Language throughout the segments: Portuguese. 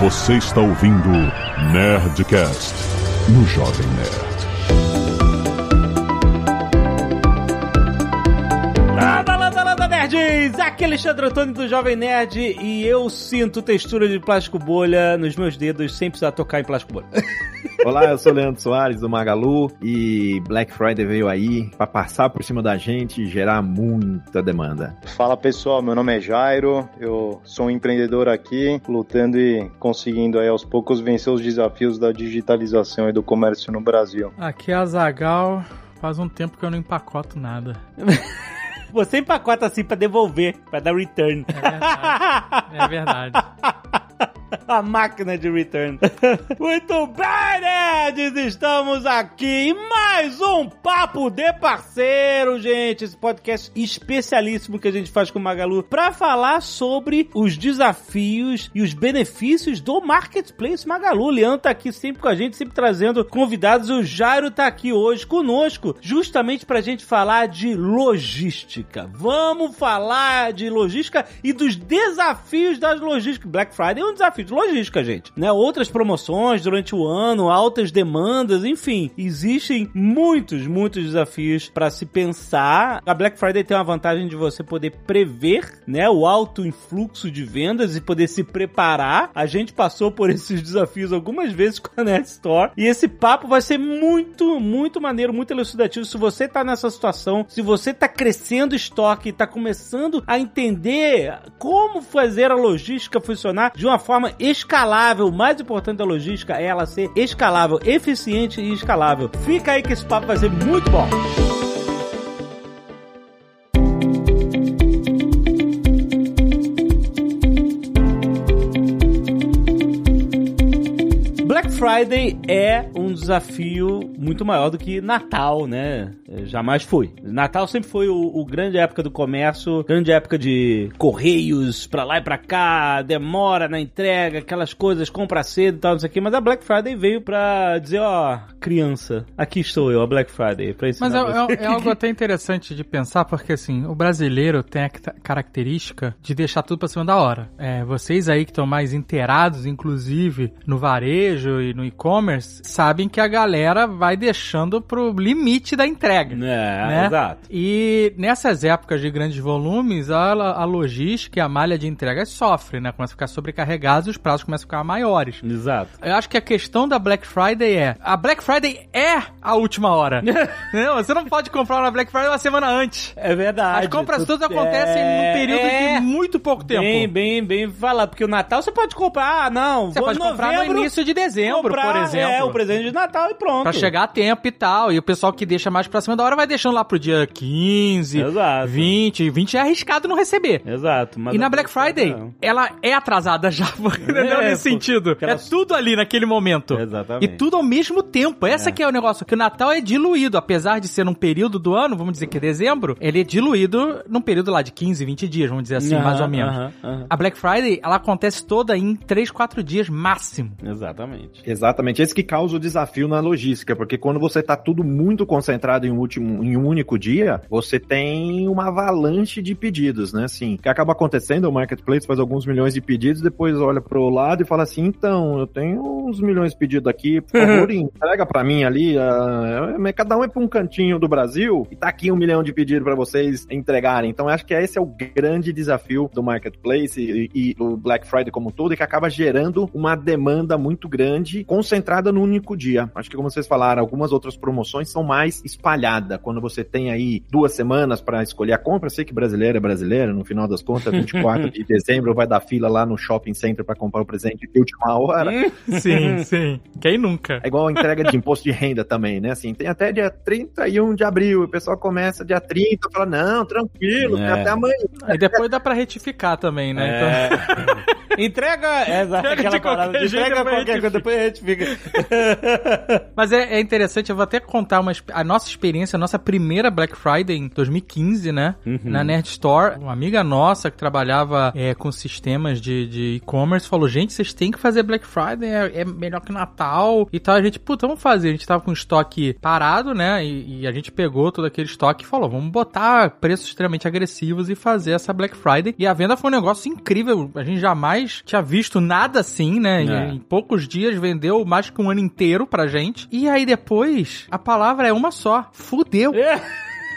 Você está ouvindo Nerdcast no Jovem Nerd. Landa, landa, landa, nerds! Aqui é Alexandre Antônio do Jovem Nerd e eu sinto textura de plástico bolha nos meus dedos sem precisar tocar em plástico bolha. Olá, eu sou o Leandro Soares do Magalu e Black Friday veio aí para passar por cima da gente e gerar muita demanda. Fala pessoal, meu nome é Jairo, eu sou um empreendedor aqui, lutando e conseguindo aí aos poucos vencer os desafios da digitalização e do comércio no Brasil. Aqui é a Zagal, faz um tempo que eu não empacoto nada. Você empacota assim pra devolver, pra dar return. É verdade. É verdade. A máquina de return. Muito bem, nerds! Estamos aqui em mais um Papo de Parceiro, gente. Esse podcast especialíssimo que a gente faz com o Magalu pra falar sobre os desafios e os benefícios do Marketplace Magalu. O Leandro tá aqui sempre com a gente, sempre trazendo convidados. O Jairo tá aqui hoje conosco, justamente pra gente falar de logística. Vamos falar de logística e dos desafios das logísticas. Black Friday é um desafio de logística, gente. Né? Outras promoções durante o ano, altas demandas, enfim. Existem muitos, muitos desafios para se pensar. A Black Friday tem uma vantagem de você poder prever, né, o alto influxo de vendas e poder se preparar. A gente passou por esses desafios algumas vezes com a Net Store e esse papo vai ser muito, muito maneiro, muito elucidativo. Se você tá nessa situação, se você tá crescendo estoque, tá começando a entender como fazer a logística funcionar de uma forma escalável. O mais importante da logística é ela ser escalável, eficiente e escalável. Fica aí que esse papo vai ser muito bom. Friday é um desafio muito maior do que Natal, né? Jamais foi. Natal sempre foi o, o grande época do comércio, grande época de correios pra lá e pra cá, demora na entrega, aquelas coisas, compra cedo e tal, não sei o quê. Mas a Black Friday veio pra dizer, ó, criança, aqui estou eu, a Black Friday, pra ensinar Mas é, é- é algo até interessante de pensar, porque assim, o brasileiro tem a ca- característica de deixar tudo pra cima da hora. É, vocês aí que estão mais inteirados, inclusive, no varejo e no e-commerce, sabem que a galera vai deixando pro limite da entrega. É, né? exato. E nessas épocas de grandes volumes, a, a logística e a malha de entregas sofrem, né? Começa a ficar sobrecarregados e os prazos começam a ficar maiores. Exato. Eu acho que a questão da Black Friday é. A Black Friday é a última hora. Entendeu? Você não pode comprar na Black Friday uma semana antes. É verdade. As compras todas acontecem num período é, de muito pouco tempo. Bem, bem, bem falar, porque o Natal você pode comprar, ah, não, Você pode em comprar no novembro, início de dezembro, comprar, por exemplo. É, o presente de Natal e pronto. Pra chegar a tempo e tal. E o pessoal que deixa mais pra cima da hora vai deixando lá pro dia 15, Exato. 20. 20 é arriscado não receber. Exato. E na a Black Friday, não. ela é atrasada já, entendeu? É, Nesse sentido. ela- É tudo ali naquele momento. Exatamente. E tudo ao mesmo tempo. Essa É. que é o negócio, que o Natal é diluído. Apesar de ser num período do ano, vamos dizer que é dezembro, ele é diluído num período lá de 15, 20 dias, vamos dizer assim, mais ou menos. A Black Friday, ela acontece toda em 3, 4 dias máximo. Exatamente. Exatamente, esse que causa o desafio na logística, porque quando você tá tudo muito concentrado em um último, em um único dia, você tem uma avalanche de pedidos, né? Assim, o que acaba acontecendo, o marketplace faz alguns milhões de pedidos, depois olha pro lado e fala assim, então, eu tenho uns milhões de pedidos aqui, por favor, entrega pra mim ali, é- cada um é pra um cantinho do Brasil, e tá aqui um milhão de pedidos pra vocês entregarem. Então, eu acho que esse é o grande desafio do marketplace e, e o Black Friday como um todo, e que acaba gerando uma demanda muito grande, concentrada no único dia. Acho que, como vocês falaram, algumas outras promoções são mais espalhadas. Quando você tem aí duas semanas para escolher a compra, sei que brasileiro é brasileiro, no final das contas, 24 de dezembro vai dar fila lá no shopping center para comprar o presente de última hora. Sim, sim. Quem nunca? É igual a entrega de imposto de renda também, né? Assim, tem até dia 31 de abril, o pessoal começa dia 30, fala, não, tranquilo, tem É. até amanhã. E depois dá pra retificar também, né? Então- É. Entrega, é, exato, Entrega de aquela parada, qualquer jeito, entrega depois qualquer coisa, depois gente fica. Mas é, é interessante, eu vou até contar uma, a nossa experiência experiência, nossa primeira Black Friday em 2015, né? Uhum. Na Nerd Store. Uma amiga nossa que trabalhava é, com sistemas de de e-commerce falou: gente, vocês têm que fazer Black Friday, é, é, melhor que Natal e tal. A gente, puta, vamos fazer. A gente tava com estoque parado, né? E, e, a gente pegou todo aquele estoque e falou: vamos botar preços extremamente agressivos e fazer essa Black Friday. E a venda foi um negócio incrível. A gente jamais tinha visto nada assim, né? É. Em, em poucos dias vendeu mais que um ano inteiro pra gente. E aí depois, a palavra é uma só: fudeu. É.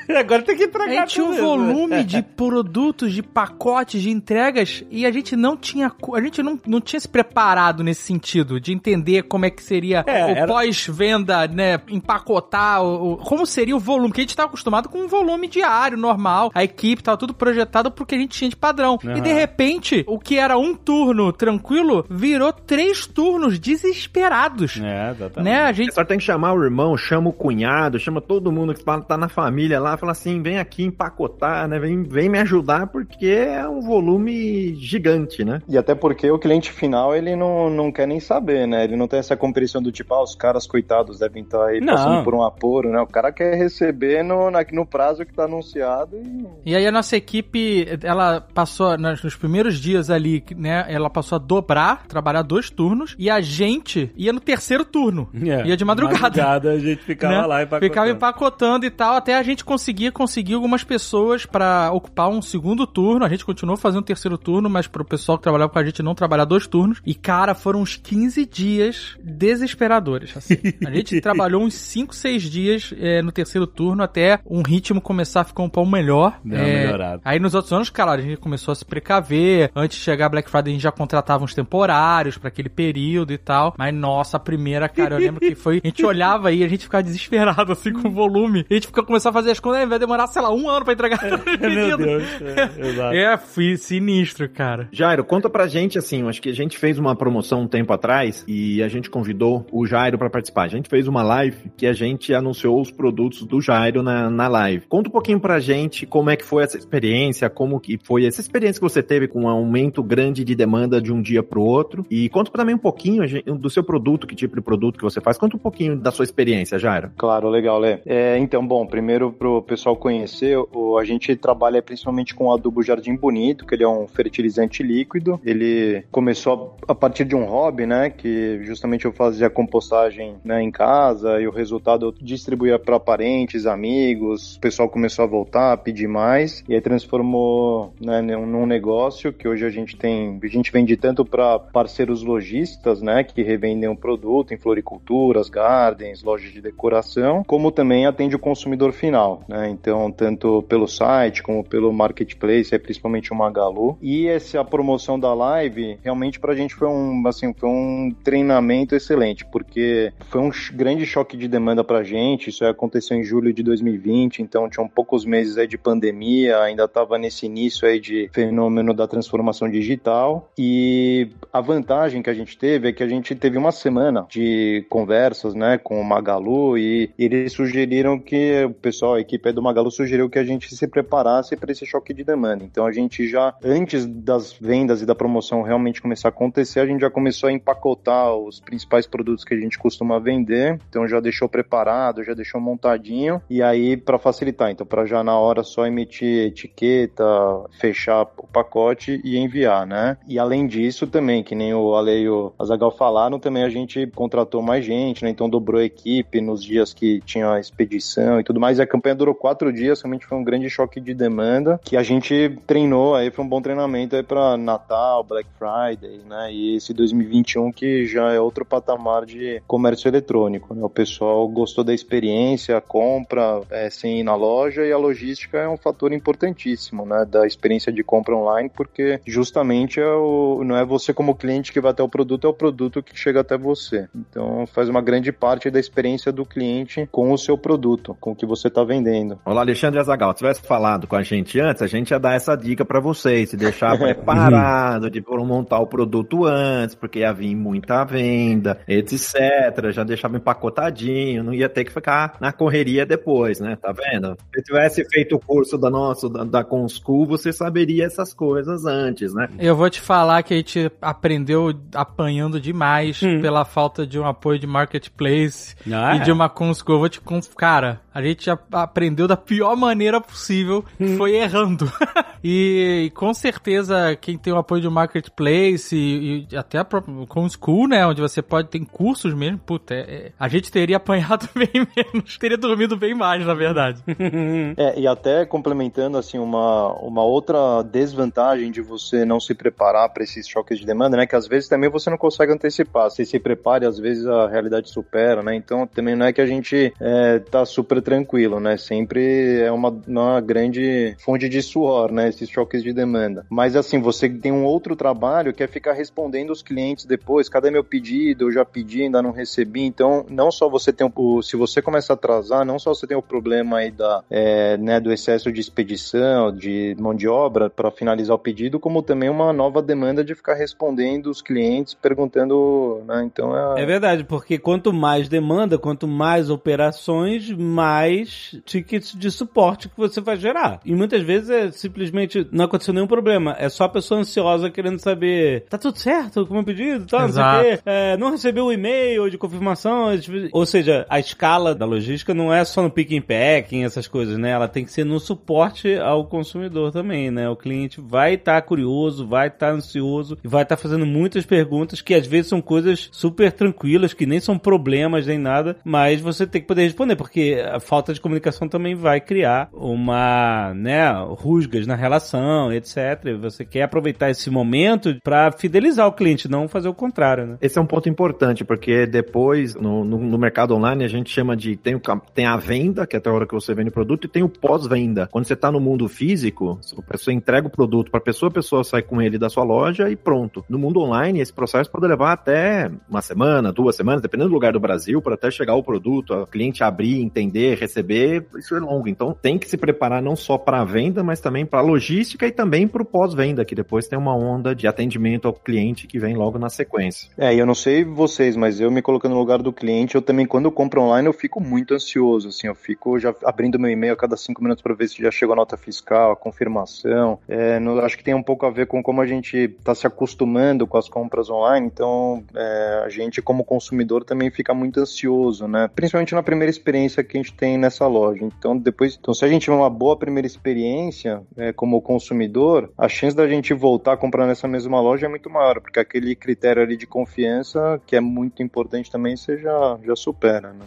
Agora tem que entregar A gente tinha um volume de produtos, de pacotes, de entregas e a gente não tinha a gente não, não tinha se preparado nesse sentido de entender como é que seria é, o era... pós-venda, né, empacotar o, o, como seria o volume, porque a gente estava acostumado com um volume diário normal, a equipe tava tudo projetado porque a gente tinha de padrão. Uhum. E de repente, o que era um turno tranquilo virou três turnos desesperados. É, exatamente. Né? A gente só tem que chamar o irmão, chama o cunhado, chama todo mundo que tá na família lá fala assim, vem aqui empacotar, né? Vem, vem me ajudar porque é um volume gigante, né? E até porque o cliente final, ele não, não quer nem saber, né? Ele não tem essa compreensão do tipo, ah, os caras coitados devem estar aí não. passando por um apuro, né? O cara quer receber no, na, no prazo que tá anunciado e... E aí a nossa equipe, ela passou, nos primeiros dias ali, né? Ela passou a dobrar, trabalhar dois turnos e a gente ia no terceiro turno. É, ia de madrugada. madrugada a gente ficava né? lá empacotando. Ficava empacotando e tal, até a gente conseguir conseguia conseguir algumas pessoas para ocupar um segundo turno. A gente continuou fazendo um terceiro turno, mas pro pessoal que trabalhava com a gente não trabalhar dois turnos. E, cara, foram uns 15 dias desesperadores. Assim. A gente trabalhou uns 5, 6 dias é, no terceiro turno até um ritmo começar a ficar um pouco melhor. É, melhorado. Aí nos outros anos, cara, a gente começou a se precaver. Antes de chegar Black Friday, a gente já contratava uns temporários para aquele período e tal. Mas, nossa, a primeira, cara, eu lembro que foi. A gente olhava aí, a gente ficava desesperado, assim, com o volume. A gente começar a fazer as contas né? Vai demorar, sei lá, um ano pra entregar. É, meu Deus. É, exato. é, fui sinistro, cara. Jairo, conta pra gente, assim, acho que a gente fez uma promoção um tempo atrás e a gente convidou o Jairo pra participar. A gente fez uma live que a gente anunciou os produtos do Jairo na, na live. Conta um pouquinho pra gente como é que foi essa experiência, como que foi essa experiência que você teve com um aumento grande de demanda de um dia pro outro. E conta também um pouquinho do seu produto, que tipo de produto que você faz. Conta um pouquinho da sua experiência, Jairo. Claro, legal, Lê. É, então, bom, primeiro pro pessoal conhecer, o, a gente trabalha principalmente com o adubo Jardim Bonito, que ele é um fertilizante líquido. Ele começou a, a partir de um hobby, né? Que justamente eu fazia compostagem né, em casa e o resultado eu distribuía para parentes, amigos. O pessoal começou a voltar, a pedir mais e aí transformou né, num negócio que hoje a gente tem. A gente vende tanto para parceiros lojistas, né? Que revendem o produto em floriculturas, gardens, lojas de decoração, como também atende o consumidor final, né? Então, tanto pelo site como pelo marketplace, é principalmente o Magalu. E essa promoção da live, realmente pra gente foi um, assim, foi um treinamento excelente, porque foi um grande choque de demanda pra gente. Isso aconteceu em julho de 2020, então tinham poucos meses aí de pandemia, ainda estava nesse início aí de fenômeno da transformação digital. E a vantagem que a gente teve é que a gente teve uma semana de conversas, né, com o Magalu e eles sugeriram que o pessoal, a equipe equipe do Magalu sugeriu que a gente se preparasse para esse choque de demanda. Então a gente já, antes das vendas e da promoção realmente começar a acontecer, a gente já começou a empacotar os principais produtos que a gente costuma vender. Então já deixou preparado, já deixou montadinho. E aí, para facilitar, então, para já na hora só emitir etiqueta, fechar o pacote e enviar, né? E além disso, também, que nem o Ale e o Azagal falaram, também a gente contratou mais gente, né? Então dobrou a equipe nos dias que tinha a expedição e tudo mais. E a campanha durou quatro dias, realmente foi um grande choque de demanda que a gente treinou, aí foi um bom treinamento aí para Natal, Black Friday, né? E esse 2021 que já é outro patamar de comércio eletrônico, né? O pessoal gostou da experiência, compra é, sem ir na loja e a logística é um fator importantíssimo, né? Da experiência de compra online, porque justamente é o, não é você como cliente que vai até o produto, é o produto que chega até você. Então faz uma grande parte da experiência do cliente com o seu produto, com o que você está vendendo atendendo. Olá, Alexandre Azagal. Se tivesse falado com a gente antes, a gente ia dar essa dica para vocês, se deixar preparado, de montar o produto antes, porque ia vir muita venda, etc. Já deixava empacotadinho, não ia ter que ficar na correria depois, né? Tá vendo? Se tivesse feito o curso da nossa, da, da Conschool, você saberia essas coisas antes, né? Eu vou te falar que a gente aprendeu apanhando demais Hum. pela falta de um apoio de marketplace Ah, e é? de uma Consco. Eu vou te. Cara, a gente a- aprendeu da pior maneira possível, Hum. que foi errando. e, e com certeza quem tem o apoio de marketplace e, e até a própria Conschool, né, onde você pode ter cursos mesmo, puta, é- é- a gente teria apanhado bem menos, teria dormido bem mais, na verdade. É, e até complementando assim uma, uma outra desvantagem de você não se preparar para esses choques de demanda, né, que às vezes também você não consegue antecipar. Você se prepara e às vezes a realidade supera, né? Então também não é que a gente é, tá super tranquilo, né? Sempre é uma, uma grande fonte de suor, né? Esses choques de demanda. Mas assim, você tem um outro trabalho que é ficar respondendo os clientes depois. Cadê meu pedido? Eu já pedi, ainda não recebi. Então, não só você tem o. Se você começa a atrasar, não só você tem o problema aí da, é, né, do excesso de expedição, de mão de obra para finalizar o pedido, como também uma nova demanda de ficar respondendo os clientes, perguntando, né? Então é. É verdade, porque quanto mais demanda, quanto mais operações, mais tickets de suporte que você vai gerar. E muitas vezes é simplesmente não aconteceu nenhum problema. É só a pessoa ansiosa querendo saber, tá tudo certo com o meu pedido? Tá, não sei o Exato. quê. É, não recebeu o e-mail de confirmação. Ou seja, a escala da logística não é só no pick and packing, essas coisas, né? Ela tem que ser no suporte ao consumidor também, né? O cliente vai estar curioso, vai estar ansioso e vai estar fazendo muitas perguntas que às vezes são coisas super tranquilas, que nem são problemas nem nada, mas você tem que poder responder, porque a falta de comunicação também vai criar uma, né, rusgas na relação, etc. Você quer aproveitar esse momento para fidelizar o cliente, não fazer o contrário, né? Esse é um ponto importante, porque depois, no, no, no mercado online, a gente chama de. Tem, o, tem a venda, que é até a hora que você vende o produto, e tem o pós-venda. Quando você está no mundo físico, a pessoa entrega o produto para a pessoa, a pessoa sai com ele da sua loja e pronto. No mundo online, esse processo pode levar até uma semana, duas semanas, dependendo do lugar do Brasil, para até chegar o produto, o cliente abrir, entender, receber. Isso é longo. Então tem que se preparar não só para a venda, mas também para a logística e também para o pós-venda, que depois tem uma onda de atendimento ao cliente que vem logo na sequência. É, e eu não sei vocês, mas eu me colocando no lugar do cliente, eu também, quando eu compro online, eu fico muito ansioso, assim, eu fico já abrindo meu e-mail a cada cinco minutos para ver se já chegou a nota fiscal, a confirmação. É, no- acho que tem um pouco a ver com como a gente está se acostumando com as compras online, então é, a gente, como consumidor, também fica muito ansioso, né? Principalmente na primeira experiência que a gente tem nessa loja. Então, depois, então, se a gente tiver uma boa primeira experiência é, como consumidor, a chance da gente voltar a comprar nessa mesma loja é muito maior, porque aquele critério ali de confiança, que é muito importante também, você já, já supera, né?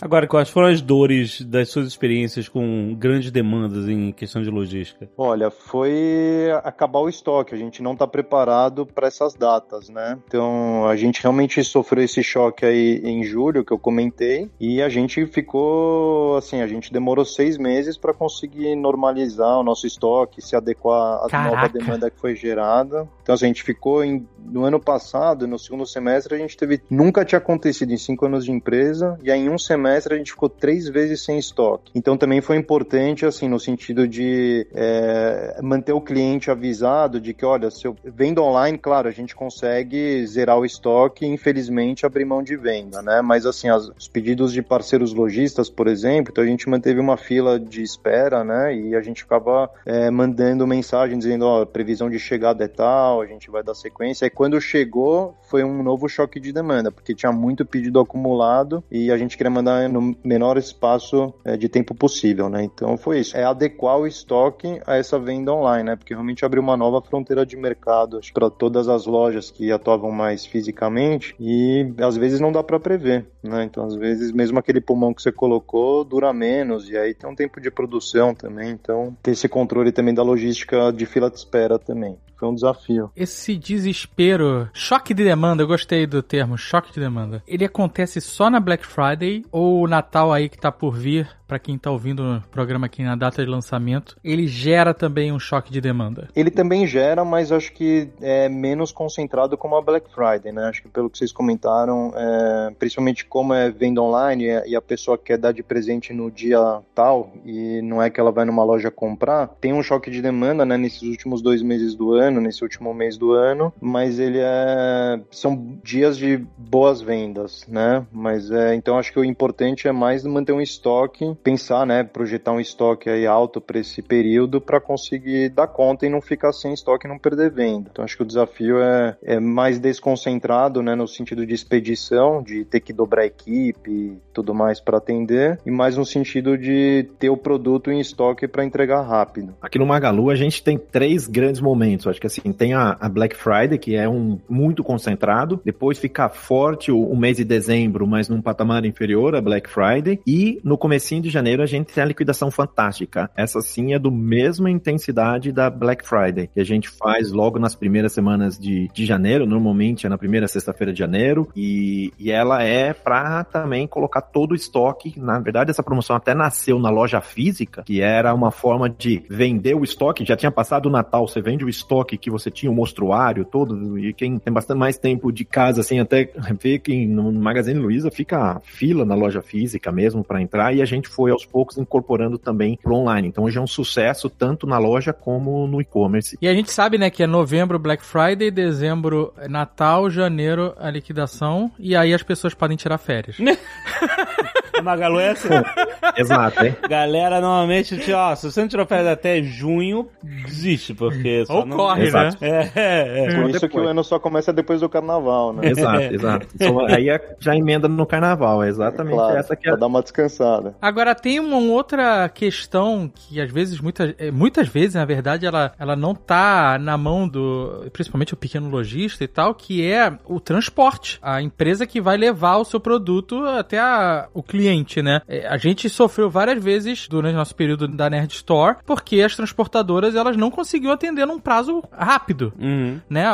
Agora, quais foram as dores das suas experiências com grandes demandas em questão de logística? Olha, foi acabar o estoque. A gente não está preparado para essas datas, né? Então a gente realmente sofreu esse choque aí em julho que eu comentei e a gente ficou assim, a gente demorou seis meses para conseguir normalizar o nosso estoque, se adequar à Caraca. nova demanda que foi gerada. Então assim, a gente ficou em, no ano passado, no segundo semestre, a gente teve nunca tinha acontecido em cinco anos de empresa e aí em um semestre a gente ficou três vezes sem estoque. Então também foi importante, assim, no sentido de é, manter o cliente avisado de que, olha, se eu vendo online, claro, a gente consegue zerar o estoque e infelizmente abrir mão de venda, né? Mas assim, as- os pedidos de parceiros lojistas, por exemplo, então a gente manteve uma fila de espera, né? E a gente ficava é, mandando mensagem dizendo, ó, previsão de chegada é tal, a gente vai dar sequência. E quando chegou, foi um novo choque de demanda, porque tinha muito pedido acumulado e a gente queria mandar no menor espaço é, de tempo possível, né? Então foi isso. É adequar o estoque a essa venda online, né? Porque realmente abriu uma nova fronteira de mercado para todas as lojas que atuavam mais fisicamente e às vezes não dá para prever, né? Então às vezes mesmo aquele pulmão que você colocou dura menos e aí tem um tempo de produção também. Então ter esse controle também da logística de fila de espera também. Foi um desafio. Esse desespero, choque de demanda, eu gostei do termo, choque de demanda. Ele acontece só na Black Friday ou o Natal aí que tá por vir para quem tá ouvindo o programa aqui na data de lançamento, ele gera também um choque de demanda? Ele também gera, mas acho que é menos concentrado como a Black Friday, né? Acho que pelo que vocês comentaram, é, principalmente como é venda online e a pessoa quer dar de presente no dia tal e não é que ela vai numa loja comprar, tem um choque de demanda, né? Nesses últimos dois meses do ano, nesse último mês do ano, mas ele é são dias de boas vendas, né? Mas é então acho que o importante é mais manter um estoque, pensar, né? Projetar um estoque aí alto para esse período para conseguir dar conta e não ficar sem estoque e não perder venda. Então acho que o desafio é, é mais desconcentrado, né? No sentido de expedição, de ter que dobrar a equipe e tudo mais para atender, e mais no sentido de ter o produto em estoque para entregar rápido. Aqui no Magalu a gente tem três grandes momentos. Acho que assim, tem a, a Black Friday, que é um muito concentrado, depois fica forte o, o, mês de dezembro, mas num patamar inferior a Black Friday, e no comecinho de janeiro a gente tem a liquidação fantástica. Essa sim é do mesma intensidade da Black Friday, que a gente faz logo nas primeiras semanas de, de janeiro, normalmente é na primeira sexta-feira de janeiro, e, e ela é para também colocar todo o estoque. Na verdade, essa promoção até nasceu na loja física, que era uma forma de vender o estoque, já tinha passado o Natal, você vende o estoque que você tinha, o mostruário todo, e quem tem bastante mais tempo de casa, assim, até vê que no Magazine Luiza fica fila na loja física mesmo para entrar, e a gente foi aos poucos incorporando também pro online. Então hoje é um sucesso tanto na loja como no e-commerce. E a gente sabe, né, que é novembro Black Friday, dezembro Natal, janeiro a liquidação, e aí as pessoas podem tirar férias. A Magalu é assim. Exato, hein? Galera, normalmente, ó, se você não tirou férias até junho, desiste, porque só Ou não... corre, exato. né? É, é. Por isso que o ano só começa depois do carnaval, né? Exato, exato. aí é, já emenda no carnaval, é exatamente claro, essa que é. Pra dar uma descansada. Agora, tem uma outra questão que às vezes, muitas, é, muitas vezes, na verdade, ela, ela não tá na mão do, principalmente o pequeno lojista e tal, que é o transporte. A empresa que vai levar o seu produto até a, o cliente, né? É, a gente sofreu várias vezes durante o nosso período da Nerd Store, porque as transportadoras elas não conseguiam atender num prazo rápido, uhum. né?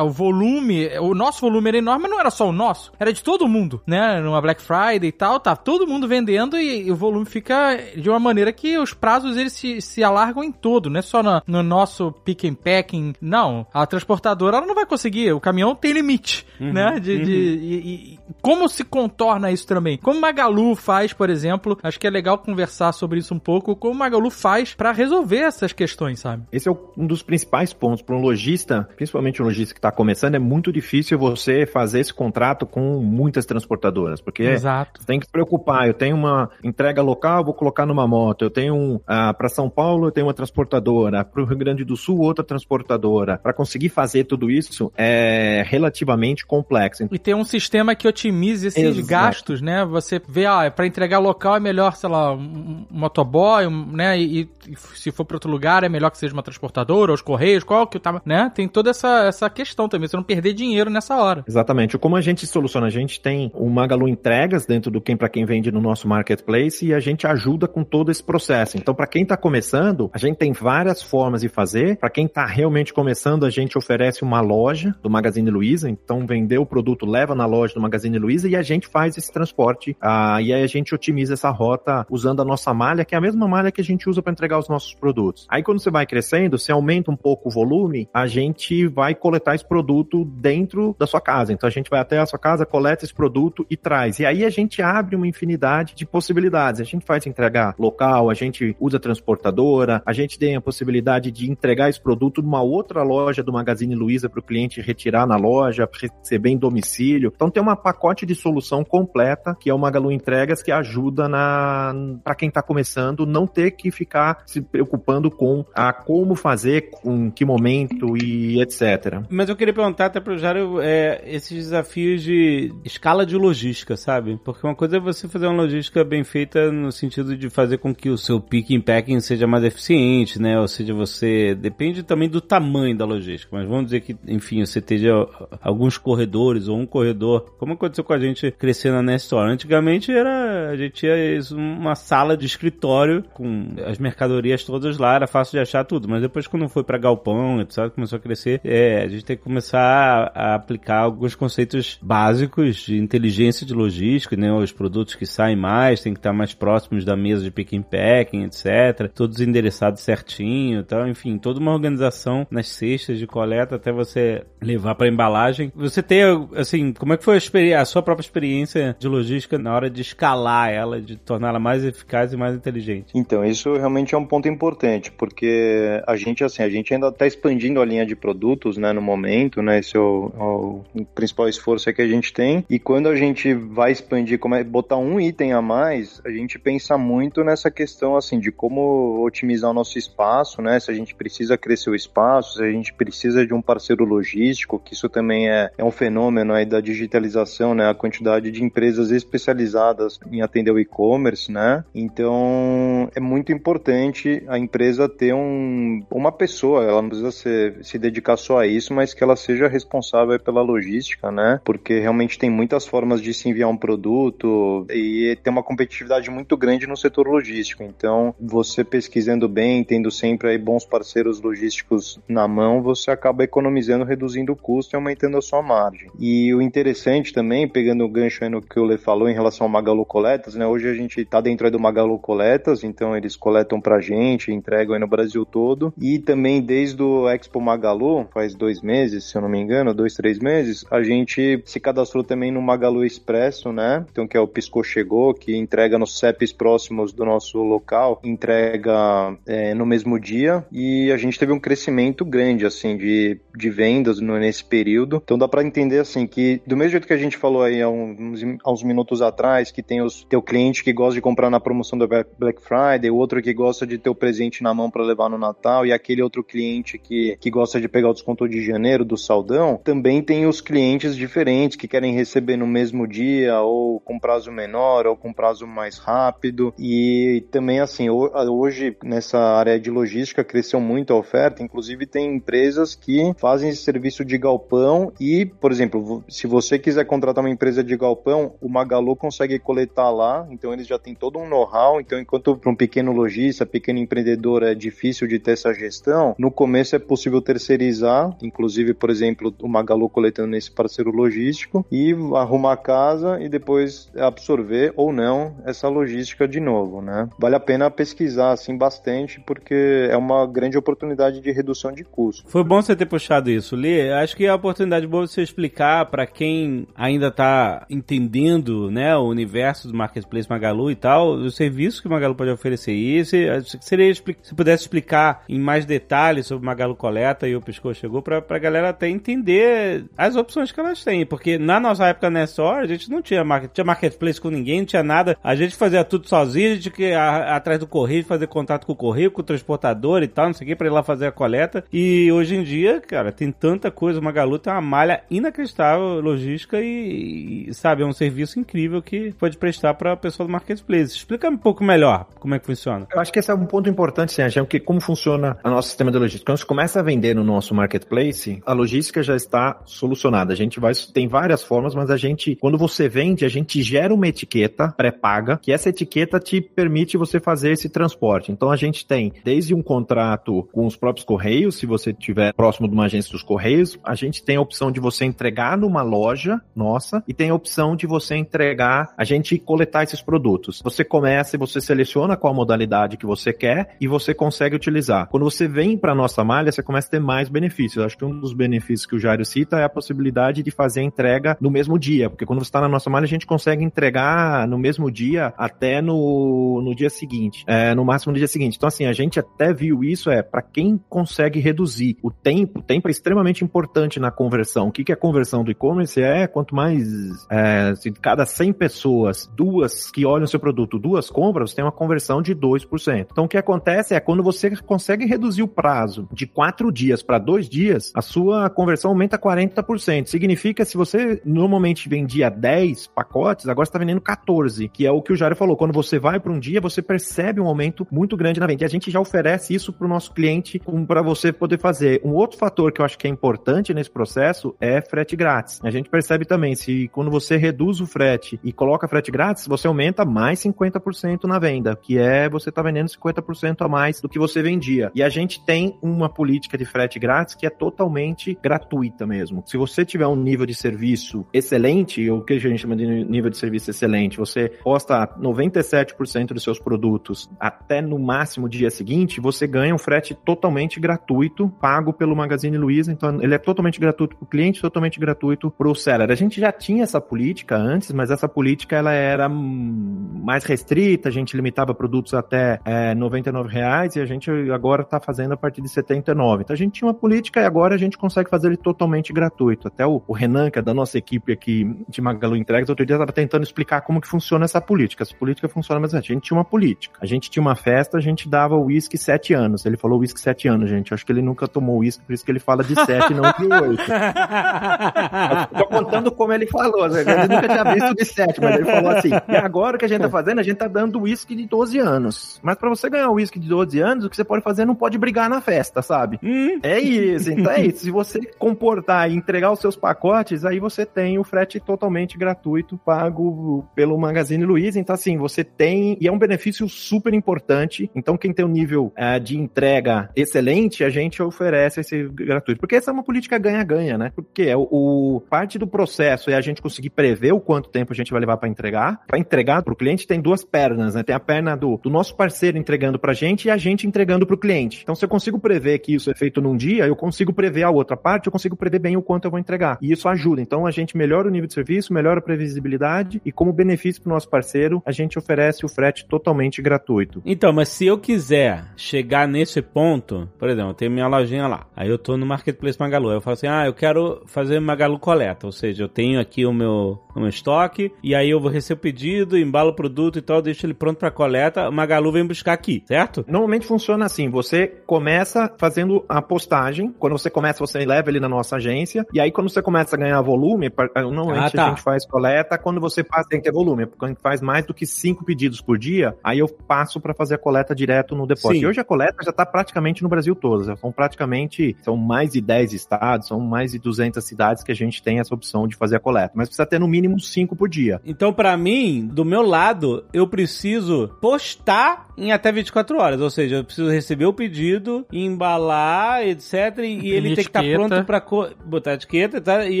O volume, o nosso volume era enorme, mas não era só o nosso, era de todo mundo, né? Numa Black Friday e tal, tá todo mundo vendendo e, e o volume fica de uma maneira que os prazos eles se, se alargam em todo, não é só no, no nosso pick and packing, não. A transportadora ela não vai conseguir, o caminhão tem limite, uhum. né? De, uhum. de e, e, como se contorna isso também? Como Magalu faz, por exemplo, acho que é legal conversar sobre isso um pouco, como Magalu faz para resolver essas questões, sabe? Esse é um dos principais pontos para um lojista, principalmente um lojista que está começando, é muito difícil você fazer esse contrato com muitas transportadoras, porque Exato. tem que se preocupar. Eu tenho uma entrega local, vou colocar numa moto. Eu tenho um, ah, para São Paulo, eu tenho uma transportadora. Para o Rio Grande do Sul, outra transportadora. Para conseguir fazer tudo isso é relativamente complexo. E tem um sistema que otimize esses Exato. gastos, né? Você vê, ah, para entregar local é melhor, sei lá, um motoboy, um, né? E, e, se for para outro lugar é melhor que seja uma transportadora, os correios, qual que tá, né? Tem toda essa, essa questão também, você não perder dinheiro nessa hora. Exatamente. Como a gente soluciona? A gente tem o Magalu Entregas dentro do quem para quem vende no nosso marketplace e a gente ajuda com todo esse processo. Então, para quem está começando, a gente tem várias formas de fazer. Para quem está realmente começando, a gente oferece uma loja do Magazine Luiza. Então, vender o produto leva na loja do Magazine Luiza e a gente faz esse transporte. Ah, e aí a gente otimiza essa rota usando a nossa malha, que é a mesma malha que a gente usa para entregar os nossos produtos. Aí, quando você vai crescendo, você aumenta um pouco o volume, a gente vai coletar esse produto dentro da sua casa. Então, a gente vai até a sua casa, coleta esse produto e traz. E aí a gente abre uma infinidade de possibilidades. A gente faz entregar local, a gente usa transportadora, a gente tem a possibilidade de entregar esse produto numa outra loja do Magazine Luiza para o cliente retirar na loja, receber em domicílio. Então tem uma pacote de solução completa que é o Magalu Entregas que ajuda na para quem está começando não ter que ficar se preocupando com a como fazer, com que momento e etc. Mas eu queria perguntar até para o Jário é, esses desafios de escala de logística, sabe? Porque uma coisa é você fazer uma logística bem feita no sentido de fazer com que o seu picking packing seja mais eficiente, né? Ou seja, você depende também do tamanho da logística, mas vamos dizer que, enfim, você tenha alguns corredores ou um corredor, como aconteceu com a gente crescendo na Nestor. Antigamente era, a gente tinha uma sala de escritório com as mercadorias todas lá, era fácil de achar tudo, mas depois quando foi para galpão, etc, começou a crescer, é, a gente tem que começar a, aplicar alguns conceitos básicos de inteligência de logística, né, os produtos que saem mais, tem que estar mais próximos da mesa de picking packing, etc, todos endereçados certinho, tal, enfim, toda uma organização nas cestas de coleta até você levar para embalagem. Você tem, assim, como é que foi a, a, sua própria experiência de logística na hora de escalar ela, de torná-la mais eficaz e mais inteligente? Então, isso realmente é um ponto importante, porque a gente, assim, a gente ainda está expandindo a linha de produtos, né, no momento, né, esse é o, é o principal esforço que a gente tem, e quando a gente vai expandir, como é, botar um item a mais, a gente pensa muito nessa questão, assim, de como otimizar o nosso espaço, né, se a gente precisa crescer o espaço, se a gente precisa de um parceiro logístico, que isso também é, é um fenômeno aí da digitalização, né? A quantidade de empresas especializadas em atender o e-commerce, né? Então é muito importante a empresa ter um, uma pessoa, ela não precisa ser, se dedicar só a isso, mas que ela seja responsável pela logística, né? Porque realmente tem muitas formas de se enviar um produto e tem uma competitividade muito grande no setor logístico. Então, você pesquisando bem, tendo sempre aí bons parceiros logísticos na mão, você acaba economizando, reduzindo o custo e aumentando a sua margem. E o interessante também, pegando o gancho aí no que o Le falou em relação ao Magalu Coletas, né? Hoje a gente está dentro do Magalu Coletas, então eles coletam pra gente, entregam aí no Brasil todo. E também desde o Expo Magalu, faz dois meses, se eu não me engano, dois, três meses, a gente se cadastrou também no Magalu Expresso, né? Então que é o Pisco Chegou, que entrega nos CEPs próximos do nosso local, entrega é, no mesmo dia. E a gente teve um crescimento grande, assim, de, de vendas no, nesse período. Então dá para entender, assim, que do mesmo jeito que a gente falou aí há uns, há uns minutos atrás, que tem os teu cliente que gosta de comprar na promoção do Black Friday, o outro que gosta de ter o presente na mão para levar no Natal, e aquele outro cliente que, que gosta de pegar o desconto de janeiro do saldão, também tem os clientes diferentes que querem receber no mesmo dia, ou com prazo menor, ou com prazo mais rápido. E também, assim, hoje nessa área de logística cresceu muito a oferta, inclusive tem empresas que fazem esse serviço de galpão e, por exemplo, se você quiser contratar uma empresa de galpão, o Magalu consegue coletar lá, então eles já têm todo um know-how, então enquanto para um pequeno lojista, pequeno empreendedor é difícil de ter essa gestão, no começo é possível terceirizar, inclusive, por exemplo, o Magalu coletando nesse parceiro logístico e arrumar a casa e depois absorver ou não essa logística de novo, né? Vale a pena pesquisar assim bastante porque é uma grande oportunidade de redução de custo. Foi bom você ter puxado isso, Lê. Acho que é a oportunidade boa você explicar para quem ainda tá entendendo, né, o universo do Marketplace Magalu e tal, os serviços que o Magalu pode oferecer. E se, seria se pudesse explicar em mais detalhes sobre Magalu Coleta e o Pisco chegou para a galera até entender as opções que elas têm, porque na nossa época na Store, a gente não tinha, market, tinha Marketplace com ninguém, não tinha nada, a gente fazia tudo sozinho, a gente que atrás do correio, fazer contato com o correio, com o transportador e tal, não sei o que, para ir lá fazer a coleta. E hoje em dia, cara, tem tanta coisa, o Magalu tem uma malha inacreditável logística e, e, sabe, é um serviço incrível que pode prestar para a pessoa do Marketplace. Explica um pouco melhor como é que funciona. Eu acho que esse é um ponto importante, sim, que como funciona o nosso sistema de logística. Quando você começa a vender no nosso Marketplace, a logística já está solucionada. A gente vai, tem várias formas, mas a gente, quando você vende, a gente gera uma etiqueta pré-paga, que essa etiqueta te permite você fazer esse transporte. Então a gente tem desde um contrato com os próprios correios, se você estiver próximo de uma agência dos correios, a gente tem a opção de você entregar numa loja nossa e tem a opção de você entregar, a gente coletar esses produtos. Você começa e você seleciona qual modalidade que você quer e você consegue utilizar. Quando você vem para nossa malha, você começa a ter mais benefícios. Acho que um dos benefícios que o Jairo cita é a possibilidade de fazer a entrega no mesmo dia, porque quando você está na nossa malha, a gente consegue entregar no mesmo dia até no, no dia seguinte, é, no máximo no dia seguinte. Então, assim, a gente até viu isso, é para quem consegue reduzir o tempo, o tempo é extremamente importante na conversão. O que, que é conversão do e-commerce? É quanto mais, é, se cada 100 pessoas, duas que olham seu produto, duas compras, você tem uma conversão de 2%. Então, o que acontece é quando você consegue reduzir o prazo de quatro dias para dois dias, a sua conversão aumenta 40%. Significa se você normalmente vendia 10 pacotes, agora está vendendo 14, que é o que o Jário falou. Quando você vai para um dia, você percebe um aumento muito grande na venda. E a gente já oferece isso para o nosso cliente para você poder fazer. Um outro fator que eu acho que é importante nesse processo é frete grátis. A gente percebe também, se quando você reduz o frete e coloca frete grátis, você aumenta mais 50% na venda, que é você tá vendendo 50% a mais do que você vendia. E a gente tem uma política de frete grátis que é totalmente gratuita mesmo. Se você tiver um nível de serviço excelente, o que a gente chama de nível de serviço excelente, você posta 97% dos seus produtos até no máximo dia seguinte, você ganha um frete totalmente gratuito, pago pelo Magazine Luiza. Então, ele é totalmente gratuito para o cliente, totalmente gratuito para o seller. A gente já tinha essa política antes, mas essa política ela era mais restrita, a gente limitava produtos até é, 99 reais e a gente agora está fazendo a partir de 79. Então, a gente tinha uma política e agora a gente consegue fazer ele totalmente gratuito. Até o, o Renan, que é da nossa equipe aqui de Magalu Entregas, outro dia estava tentando explicar como que funciona essa política. Essa política funciona, mas a gente tinha uma política. A gente tinha uma festa, a gente dava uísque sete anos. Ele falou uísque sete anos, gente. Acho que ele nunca tomou uísque, por isso que ele fala de sete, não de oito. Tô contando como ele falou, né? ele nunca tinha visto de sete, mas ele falou assim, e agora o que a gente tá fazendo, a gente tá dando uísque de 12 anos. Mas para você ganhar uísque de 12 anos, o que você pode fazer não pode brigar na festa, sabe? Hum. É isso, então é isso. Se você comportar e entregar os seus pacotes, aí você tem o frete totalmente gratuito, pago pelo Magazine Luiza. Então, assim, você tem, e é um benefício super importante. Então, quem tem um nível é, de entrega excelente, a gente oferece esse gratuito. Porque essa é uma política ganha-ganha, né? Porque é o, o, parte do processo é a gente conseguir prever o quanto tempo a gente vai levar para entregar. Para entregar para o cliente tem duas pernas, né? Tem a perna do, do nosso parceiro entregando para a gente e a gente entregando para o cliente. Então, se eu consigo prever que isso é feito num dia, eu consigo prever a outra parte, eu consigo prever bem o quanto eu vou entregar. E isso ajuda. Então, a gente melhora o nível de serviço, melhora a previsibilidade e como benefício para o nosso parceiro, a gente oferece o frete totalmente gratuito. Então, mas se eu quiser chegar nesse ponto, por exemplo, eu tenho minha lojinha lá, aí eu tô no Marketplace Magalu, eu falo assim, ah, eu quero fazer Magalu coleta, ou seja, eu tenho aqui o meu, o meu estoque, e aí eu vou o pedido, embalo o produto e tal, deixo ele pronto para coleta, o Magalu vem buscar aqui, certo? Normalmente funciona assim, você começa fazendo a postagem, quando você começa, você leva ele na nossa agência, e aí quando você começa a ganhar volume, normalmente ah, tá. a gente faz coleta, quando você passa, tem que ter volume, quando a gente faz mais do que cinco pedidos por dia, aí eu passo para fazer a coleta direto no depósito. Sim. E hoje a coleta já está praticamente no Brasil todo, são praticamente, são mais de 10 estados, são mais de 200 cidades que a gente tem essa opção de fazer a coleta, mas precisa ter no mínimo cinco por dia. Então, para mim, do meu lado, eu preciso postar em até 24 horas, ou seja, eu preciso receber o pedido, embalar, etc, e ele tem que estar tá pronto para botar a etiqueta, tá? E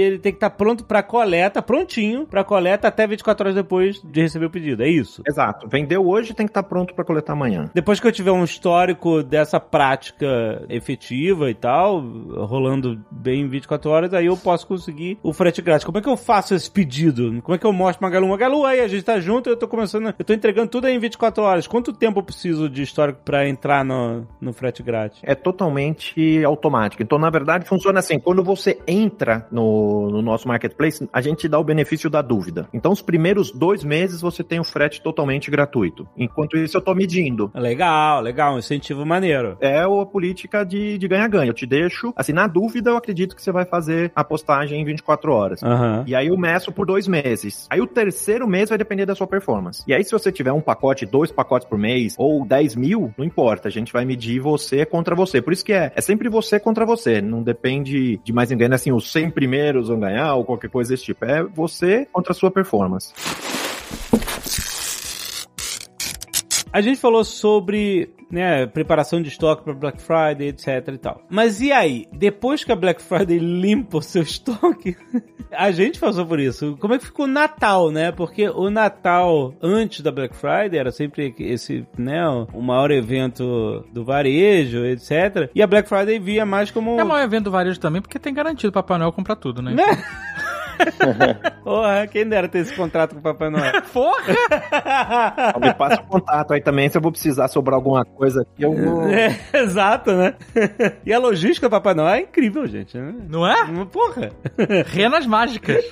ele tem que estar tá pronto para coleta, prontinho para coleta até 24 horas depois de receber o pedido. É isso? Exato. Vendeu hoje, tem que estar tá pronto para coletar amanhã. Depois que eu tiver um histórico dessa prática efetiva e tal, rolando bem em 24 horas, aí eu posso conseguir o frete grátis. Como é que eu faço esse pedido? Como é que eu mostro Magalu? Magalu, aí a gente tá junto, eu tô começando, eu tô entregando tudo aí em 24 horas. Quanto tempo eu preciso de histórico para entrar no, no frete grátis? É totalmente automático. Então, na verdade, funciona assim, quando você entra no, no nosso marketplace, a gente dá o benefício da dúvida. Então, os primeiros dois meses você tem o frete totalmente gratuito. Enquanto isso, eu tô medindo. Legal, legal, um incentivo maneiro. É a política de ganha-ganha. Eu te deixo, assim, na dúvida, eu acredito que você vai fazer a postagem em 24 horas. Uhum. E aí eu meço por dois meses. Aí o terceiro mês vai depender da sua performance. E aí, se você tiver um pacote, dois pacotes por mês, ou 10 mil, não importa. A gente vai medir você contra você. Por isso que é, é sempre você contra você. Não depende de mais ninguém, assim, os 100 primeiros vão ganhar ou qualquer coisa desse tipo. É você contra a sua performance. A gente falou sobre né, preparação de estoque para Black Friday, etc e tal. Mas e aí, depois que a Black Friday limpa o seu estoque, a gente passou por isso. Como é que ficou o Natal, né? Porque o Natal antes da Black Friday era sempre esse, né, o maior evento do varejo, etc. E a Black Friday via mais como É o maior evento do varejo também, porque tem garantido Papai Noel comprar tudo, né? né? Porra, quem dera ter esse contrato com o Papai Noel. Porra! Me passa o contato aí também, se eu vou precisar sobrar alguma coisa aqui, eu vou... É, exato, né? E a logística do Papai Noel é incrível, gente. Né? Não é? Porra! Renas mágicas.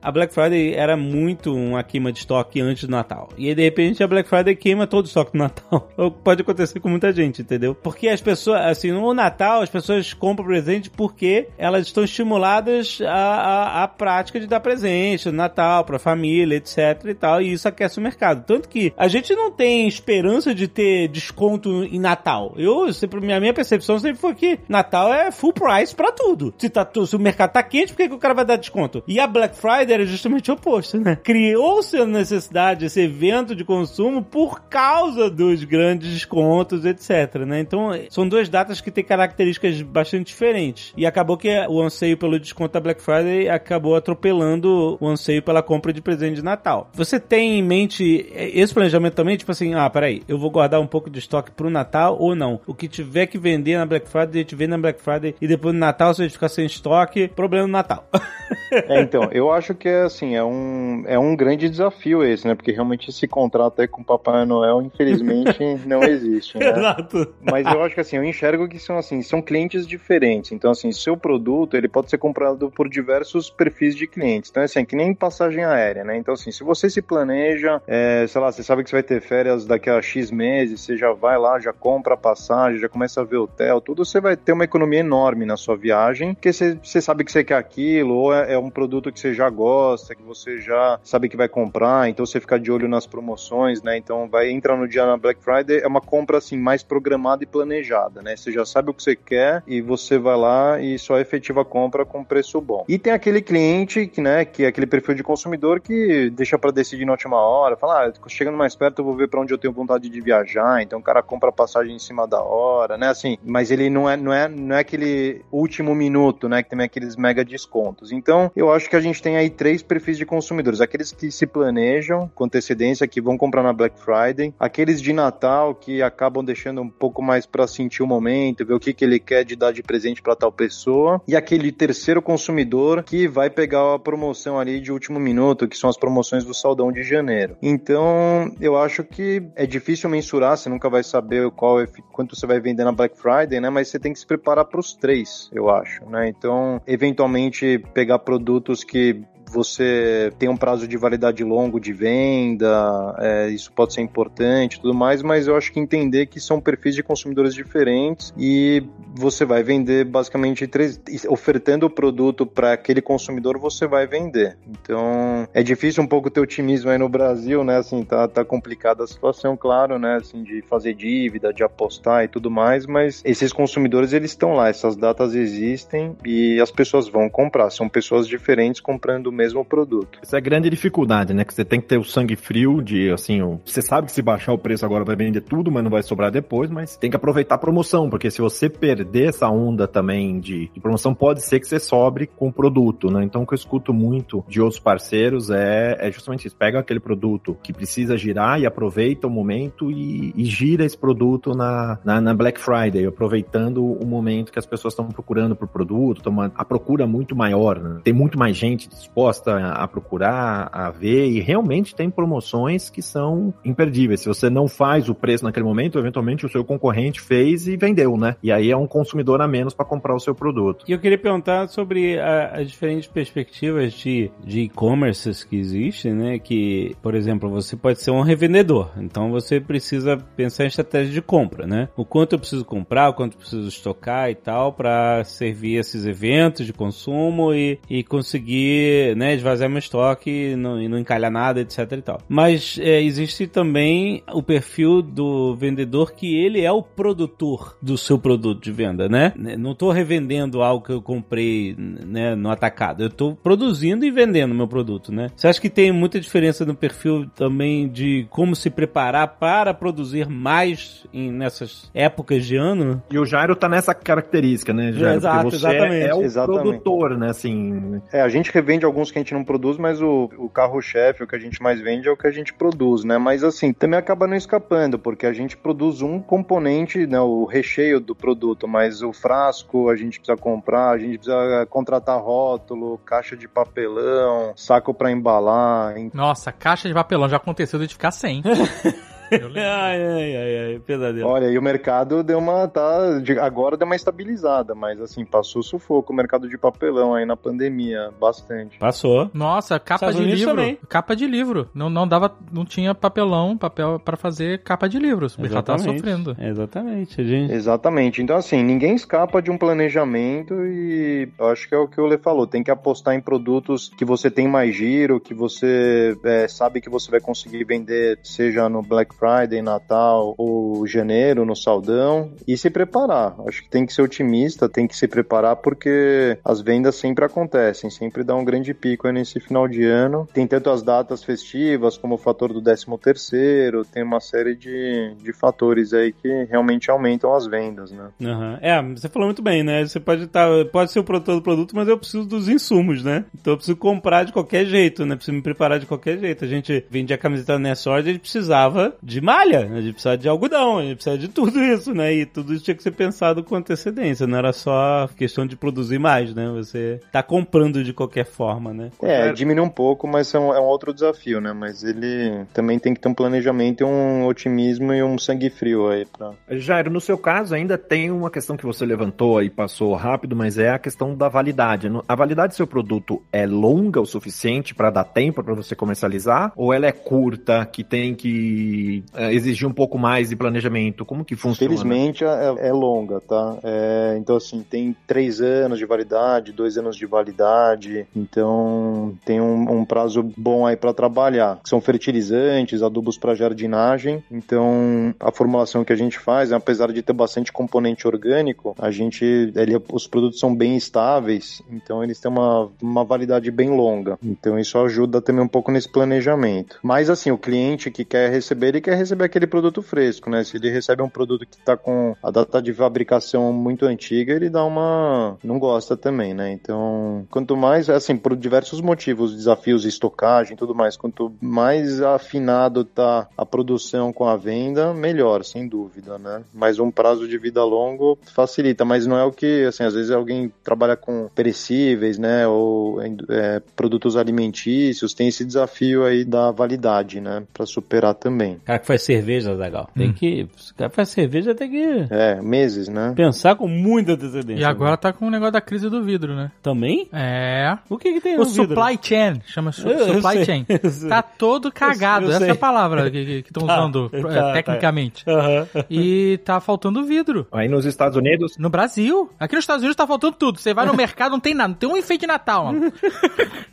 A Black Friday era muito uma queima de estoque antes do Natal. E aí, de repente, a Black Friday queima todo o estoque do Natal. Pode acontecer com muita gente, entendeu? Porque as pessoas, assim, no Natal, as pessoas compram presente porque elas estão estimuladas a, a a, a prática de dar presente no Natal pra família, etc e tal, e isso aquece o mercado. Tanto que a gente não tem esperança de ter desconto em Natal. Eu, sempre, minha, minha percepção sempre foi que Natal é full price pra tudo. Se, tá, se o mercado tá quente, por que, que o cara vai dar desconto? E a Black Friday era justamente o oposto, né? Criou-se a necessidade, esse evento de consumo, por causa dos grandes descontos, etc, né? Então, são duas datas que têm características bastante diferentes. E acabou que o anseio pelo desconto da Black Friday acabou atropelando o anseio pela compra de presente de Natal. Você tem em mente esse planejamento também? Tipo assim, ah, peraí, eu vou guardar um pouco de estoque pro Natal ou não? O que tiver que vender na Black Friday, a gente vende na Black Friday e depois no Natal, se a gente ficar sem estoque, problema no Natal. é, então, eu acho que é assim, é um, é um grande desafio esse, né? Porque realmente esse contrato aí com o Papai Noel, infelizmente, não existe, né? Exato. Mas eu acho que assim, eu enxergo que são assim, são clientes diferentes. Então, assim, seu produto, ele pode ser comprado por diversos perfis de clientes. Então, assim, é que nem passagem aérea, né? Então, assim, se você se planeja, é, sei lá, você sabe que você vai ter férias daqui a X meses, você já vai lá, já compra a passagem, já começa a ver hotel, tudo, você vai ter uma economia enorme na sua viagem, porque você, você sabe que você quer aquilo, ou é, é um produto que você já gosta, que você já sabe que vai comprar, então você fica de olho nas promoções, né? Então vai entrar no dia na Black Friday, é uma compra assim mais programada e planejada, né? Você já sabe o que você quer e você vai lá e só efetiva a compra com preço bom. E tem aquele cliente que, né, que é aquele perfil de consumidor que deixa para decidir na última hora, fala, ah, chegando mais perto eu vou ver para onde eu tenho vontade de viajar, então o cara compra passagem em cima da hora, né? Assim, mas ele não é, não é, não é aquele último minuto, né, que tem aqueles mega descontos. Então, eu acho que a gente tem aí três perfis de consumidores: aqueles que se planejam com antecedência, que vão comprar na Black Friday, aqueles de Natal que acabam deixando um pouco mais para sentir o momento, ver o que, que ele quer de dar de presente para tal pessoa, e aquele terceiro consumidor que vai pegar a promoção ali de último minuto, que são as promoções do saldão de janeiro. Então, eu acho que é difícil mensurar, você nunca vai saber qual é, quanto você vai vender na Black Friday, né? Mas você tem que se preparar para os três, eu acho, né? Então, eventualmente pegar produtos que você tem um prazo de validade longo de venda, é, isso pode ser importante tudo mais, mas eu acho que entender que são perfis de consumidores diferentes e você vai vender basicamente três, ofertando o produto para aquele consumidor, você vai vender. Então é difícil um pouco ter otimismo aí no Brasil, né? Assim, tá, tá complicada a situação, claro, né? Assim, de fazer dívida, de apostar e tudo mais, mas esses consumidores eles estão lá, essas datas existem e as pessoas vão comprar. São pessoas diferentes comprando o mesmo produto. Essa é grande dificuldade, né? Que você tem que ter o sangue frio de, assim, você sabe que se baixar o preço agora vai vender tudo, mas não vai sobrar depois, mas tem que aproveitar a promoção, porque se você perder essa onda também de, de promoção, pode ser que você sobre com o produto, né? Então o que eu escuto muito de outros parceiros é, é justamente isso. Pega aquele produto que precisa girar e aproveita o momento e, e gira esse produto na, na, na, Black Friday, aproveitando o momento que as pessoas estão procurando por produto, toma, a procura muito maior, né? Tem muito mais gente disposta disposta a procurar, a ver, e realmente tem promoções que são imperdíveis. Se você não faz o preço naquele momento, eventualmente o seu concorrente fez e vendeu, né? E aí é um consumidor a menos para comprar o seu produto. E eu queria perguntar sobre as diferentes perspectivas de e-commerces que existem, né? Que, por exemplo, você pode ser um revendedor, então você precisa pensar em estratégia de compra, né? O quanto eu preciso comprar, o quanto eu preciso estocar e tal para servir esses eventos de consumo e, e conseguir né, esvaziar meu estoque e não, e não encalhar nada, etc e tal. Mas é, existe também o perfil do vendedor que ele é o produtor do seu produto de venda, né? Não estou revendendo algo que eu comprei né, no atacado, eu estou produzindo e vendendo meu produto, né? Você acha que tem muita diferença no perfil também de como se preparar para produzir mais em, nessas épocas de ano? E o Jairo tá nessa característica, né, Jairo? Exato, Porque você exatamente. é o Exatamente. produtor, né, assim... É, a gente revende alguns que a gente não produz, mas o, o carro-chefe, o que a gente mais vende é o que a gente produz, né? Mas assim, também acaba não escapando, porque a gente produz um componente, né? O recheio do produto, mas o frasco a gente precisa comprar, a gente precisa contratar rótulo, caixa de papelão, saco para embalar. Nossa, caixa de papelão já aconteceu de ficar sem. Ai, ai, ai, ai, pesadelo. Olha, e o mercado deu uma. Tá, agora deu uma estabilizada, mas assim, passou sufoco o mercado de papelão aí na pandemia, bastante. Passou. Nossa, capa Estados de Unidos livro. também. Capa de livro. Não, não dava, não tinha papelão, papel pra fazer capa de livros. O mercado tava sofrendo. Exatamente. Gente... Exatamente. Então, assim, ninguém escapa de um planejamento e eu acho que é o que o Lê falou. Tem que apostar em produtos que você tem mais giro, que você é, sabe que você vai conseguir vender, seja no Black Friday, Natal ou janeiro, no Saldão, e se preparar. Acho que tem que ser otimista, tem que se preparar porque as vendas sempre acontecem, sempre dá um grande pico nesse final de ano. Tem tanto as datas festivas como o fator do 13 terceiro, tem uma série de, de fatores aí que realmente aumentam as vendas, né? Aham. É, você falou muito bem, né? Você pode estar, pode ser o produtor do produto, mas eu preciso dos insumos, né? Então eu preciso comprar de qualquer jeito, né? Preciso me preparar de qualquer jeito. A gente vendia a camiseta Nessord, a gente precisava de malha, a gente precisava de algodão, a gente precisava de tudo isso, né? E tudo isso tinha que ser pensado com antecedência, não era só questão de produzir mais, né? Você tá comprando de qualquer forma, né? É, diminui um pouco, mas é um, é um outro desafio, né? Mas ele também tem que ter um planejamento, e um otimismo e um sangue frio aí pra. Jairo, no seu caso ainda tem uma questão que você levantou e passou rápido, mas é a questão da validade. A validade do seu produto é longa o suficiente para dar tempo para você comercializar? Ou ela é curta, que tem que é, exigir um pouco mais de planejamento? Como que funciona? Felizmente é, é longa, tá? É, então, assim, tem três anos de validade, dois anos de validade, então tem um, um prazo bom aí para trabalhar. São fertilizantes, adubos para jardinagem, então a formulação que a gente faz, apesar de ter bastante componente orgânico, a gente, ele, os produtos são bem estáveis, então eles têm uma, uma validade bem longa. Então isso ajuda também um pouco nesse planejamento. Mas assim, o cliente que quer receber, ele quer receber aquele produto fresco, né? Se ele recebe um produto que está com a data de fabricação muito antiga, ele dá uma. não gosta também, né? Então, quanto mais, assim, por diversos motivos, desafios, estocagem e tudo mais, quanto mais afinado tá a produção com a venda, melhor, sem dúvida, né? Mas um prazo de vida longo facilita, mas não é o que, assim, às vezes alguém trabalha com perecíveis, né? Ou é, produtos alimentícios, tem esse desafio aí da validade, né? Para superar também. O cara que faz cerveja, Zagal, tem que. O cara que faz cerveja tem que É, meses, né? pensar com muita antecedência. E agora tá com o negócio da crise do vidro, né? Também? É. O que que tem O no vidro? supply chain, chama su Eu- eu supply sei, chain. Tá todo cagado. eu Essa sei. é a palavra que estão Tá, usando tá, é, tá. tecnicamente. Aham. E tá faltando vidro. Aí nos Estados Unidos, No Brasil. Aqui nos Estados Unidos tá faltando tudo. Você vai no mercado, não tem nada. Não tem um enfeite de Natal, mano.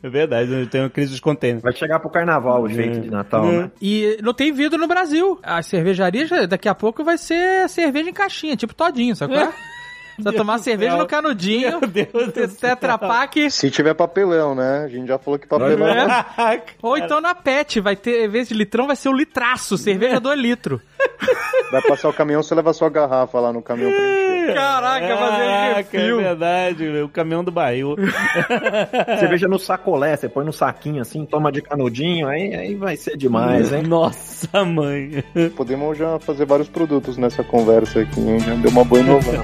É verdade, tem uma crise dos containers. vai chegar pro carnaval o jeito de Natal, É. né? E não tem vidro no Brasil. As cervejarias, daqui a pouco vai ser cerveja em caixinha, tipo todinho, sabe é? Você vai tomar do cerveja céu. no canudinho, Meu Deus do céu. Tetra Pak, Se tiver papelão, né? A gente já falou que papelão É. ou então na PET, vai ter, em vez de litrão, vai ser o litraço, cerveja 2 litros. vai passar o caminhão, você leva a sua garrafa lá no caminhão pra encher. Caraca, fazer é refil. verdade, o caminhão do barril. Cerveja no sacolé, você põe no saquinho assim, toma de canudinho, aí, aí vai ser demais, hein? Nossa, mãe. Podemos já fazer vários produtos nessa conversa aqui, hein? Já deu uma boa inovada.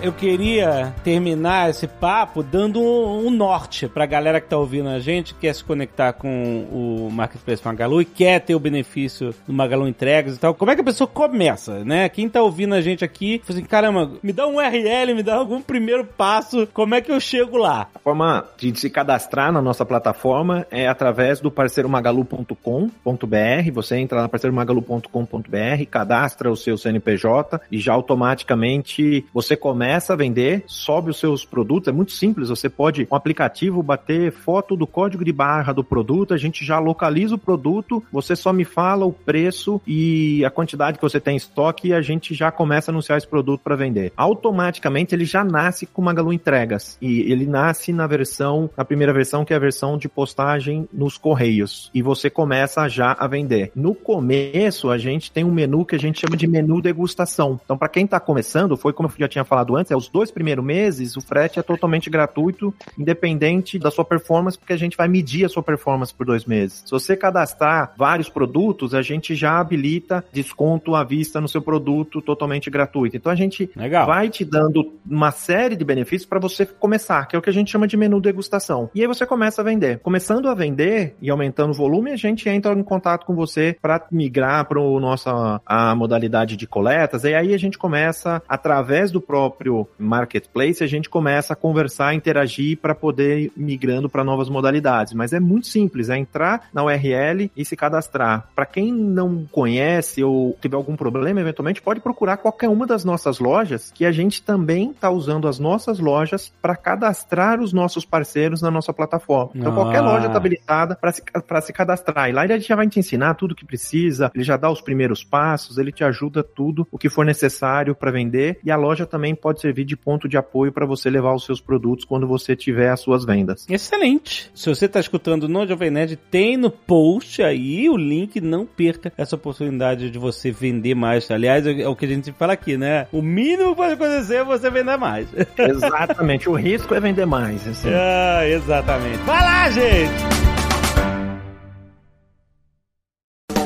Eu queria terminar esse papo dando um, um norte pra galera que tá ouvindo a gente, quer se conectar com o Marketplace Magalu e quer ter o benefício do Magalu Entregas e tal. Como é que a pessoa começa, né? Quem tá ouvindo a gente aqui, assim, caramba, me dá um URL, me dá algum primeiro passo, como é que eu chego lá? A forma de se cadastrar na nossa plataforma é através do parceiromagalu.com.br. Você entra na parceiromagalu.com.br, cadastra o seu CNPJ e já automaticamente você começa a vender, sobe os seus produtos. É muito simples. Você pode, com o aplicativo, bater foto do código de barra do produto, a gente já localiza o produto, você só me fala o preço e a quantidade que você tem em estoque e a gente já começa a anunciar esse produto para vender. Automaticamente ele já nasce com Magalu Entregas e ele nasce na versão, na primeira versão que é a versão de postagem nos correios e você começa já a vender. No começo a gente tem um menu que a gente chama de menu degustação. Então para quem está começando, foi como eu já tinha falado antes, é os dois primeiros meses, o frete é totalmente gratuito, independente da sua performance, porque a gente vai medir a sua performance por dois meses. Se você cadastrar vários produtos, a gente já habilita desconto à vista no seu produto totalmente gratuito. Então a gente Legal. vai te dando uma série de benefícios para você começar, que é o que a gente chama de menu degustação. E aí você começa a vender. Começando a vender e aumentando o volume, a gente entra em contato com você para migrar para nossa a modalidade de coletas. E aí a gente começa através do próprio marketplace, a gente começa a conversar, interagir para poder ir migrando para novas modalidades. Mas é muito simples, é entrar na URL e se cadastrar. Para quem não conhece ou tiver algum problema, eventualmente pode procurar qualquer uma das nossas lojas, que a gente também está usando as nossas lojas para cadastrar os nossos parceiros na nossa plataforma. Então Ah. qualquer loja está habilitada para se, pra se cadastrar. E lá ele já vai te ensinar tudo o que precisa, ele já dá os primeiros passos, ele te ajuda tudo o que for necessário para vender. E a loja também pode servir de ponto de apoio para você levar os seus produtos quando você tiver as suas vendas. Excelente. Se você está escutando no Jovem Nerd, tem no post aí o link. Não perca essa oportunidade de você vender mais. Aliás, é o que a gente fala aqui, né? O mínimo que pode acontecer é você vender mais. Exatamente, o risco é vender mais. assim. ah, exatamente. Vai lá, gente!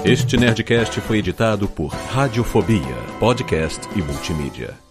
Este Nerdcast foi editado por Radiofobia, podcast e multimídia.